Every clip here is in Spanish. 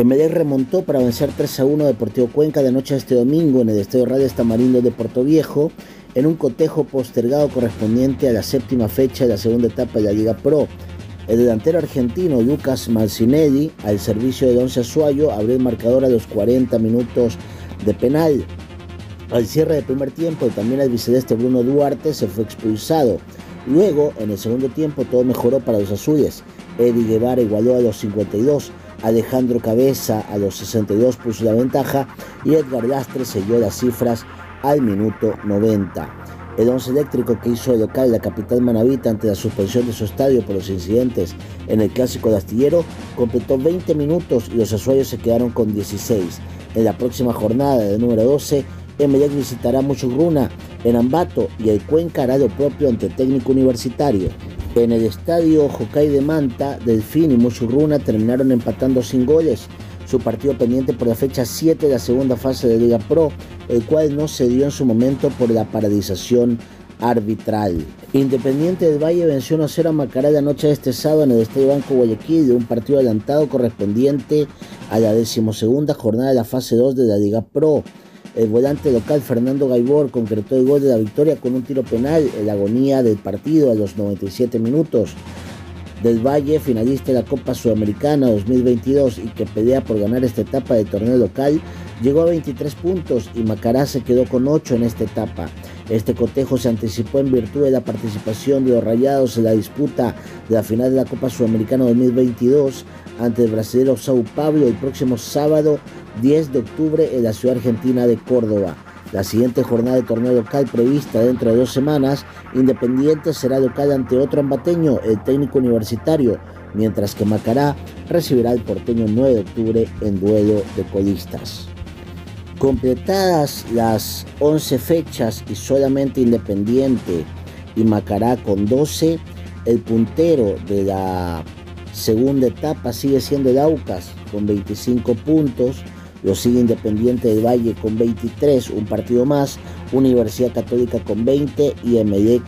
Emelec remontó para vencer 3 a 1 Deportivo Cuenca de noche de este domingo en el Estadio Radio Estamarindo de Puerto Viejo en un cotejo postergado correspondiente a la séptima fecha de la segunda etapa de la Liga Pro. El delantero argentino Lucas Marcinelli, al servicio de Don Azuayo, abrió el marcador a los 40 minutos de penal. Al cierre del primer tiempo, también el bicedeste Bruno Duarte se fue expulsado. Luego, en el segundo tiempo, todo mejoró para los azules. Eddie Guevara igualó a los 52 Alejandro Cabeza a los 62 puso la ventaja y Edgar Lastre selló las cifras al minuto 90. El once eléctrico que hizo el local la capital manavita ante la suspensión de su estadio por los incidentes en el clásico de astillero completó 20 minutos y los azuayos se quedaron con 16. En la próxima jornada de número 12, Emelec visitará Muchugruna en Ambato y el Cuenca hará lo propio ante técnico universitario. En el estadio Hokkaido de Manta, Delfín y Muchurruna terminaron empatando sin goles. Su partido pendiente por la fecha 7 de la segunda fase de Liga Pro, el cual no se dio en su momento por la paralización arbitral. Independiente del Valle venció 1-0 a Macará la noche de este sábado en el Estadio Banco Guayaquil de un partido adelantado correspondiente a la decimosegunda jornada de la fase 2 de la Liga Pro. El volante local Fernando Gaibor concretó el gol de la victoria con un tiro penal en la agonía del partido a los 97 minutos. Del Valle, finalista de la Copa Sudamericana 2022 y que pelea por ganar esta etapa del torneo local, llegó a 23 puntos y Macará se quedó con 8 en esta etapa. Este cotejo se anticipó en virtud de la participación de los Rayados en la disputa de la final de la Copa Sudamericana 2022 ante el brasileño Sao Paulo el próximo sábado 10 de octubre en la ciudad argentina de Córdoba. La siguiente jornada de torneo local prevista dentro de dos semanas, Independiente será local ante otro ambateño, el técnico universitario, mientras que Macará recibirá el porteño 9 de octubre en duelo de colistas. Completadas las 11 fechas y solamente Independiente y Macará con 12, el puntero de la segunda etapa sigue siendo el Aucas con 25 puntos, lo sigue Independiente del Valle con 23, un partido más, Universidad Católica con 20 y Emelec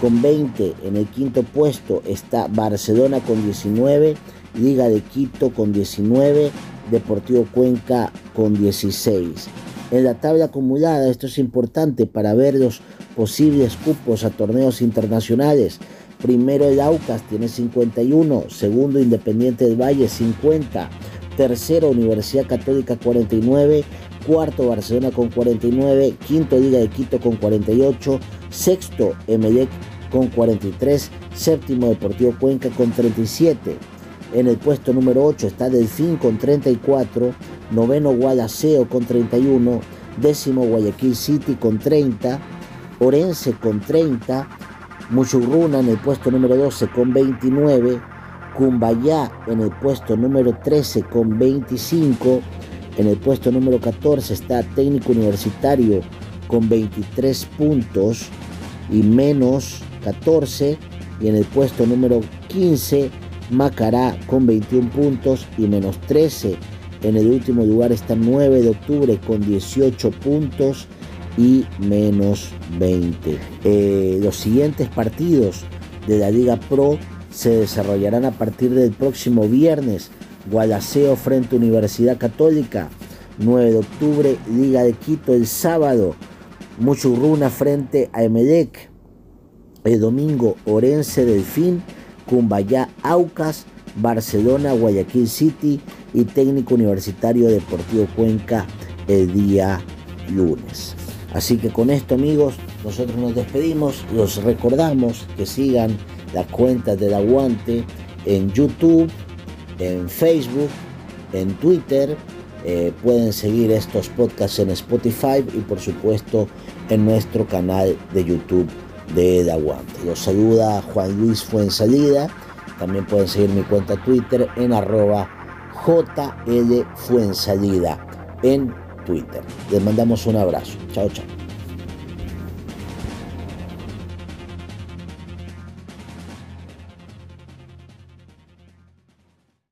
con 20. En el quinto puesto está Barcelona con 19, Liga de Quito con 19, Deportivo Cuenca con 16. En la tabla acumulada, esto es importante para ver los posibles cupos a torneos internacionales. Primero el Aucas tiene 51, segundo Independiente del Valle 50, tercero Universidad Católica 49, cuarto Barcelona con 49, quinto Liga de Quito con 48, sexto Emelec con 43, séptimo Deportivo Cuenca con 37. En el puesto número 8 está Delfín con 34, noveno Guadalajara con 31, décimo Guayaquil City con 30, Orense con 30, Muchurruna en el puesto número 12 con 29, Cumbayá en el puesto número 13 con 25. En el puesto número 14 está Técnico Universitario con 23 puntos y menos 14. Y en el puesto número 15 Macará con 21 puntos y menos 13. En el último lugar está 9 de octubre con 18 puntos y menos 20. Eh, los siguientes partidos de la Liga Pro se desarrollarán a partir del próximo viernes. Gualaceo frente a Universidad Católica. 9 de octubre, Liga de Quito el sábado. Muchurruna frente a Emelec. El domingo, Orense Delfín, Cumbayá Aucas, Barcelona, Guayaquil City y Técnico Universitario Deportivo Cuenca el día lunes. Así que con esto amigos, nosotros nos despedimos, los recordamos que sigan las cuentas del aguante en YouTube, en Facebook, en Twitter. Eh, pueden seguir estos podcasts en Spotify y por supuesto en nuestro canal de YouTube de El Aguante. Los saluda Juan Luis Fuensalida. También pueden seguir mi cuenta Twitter en arroba JL Fuensalida en Twitter. Les mandamos un abrazo. Chao, chao.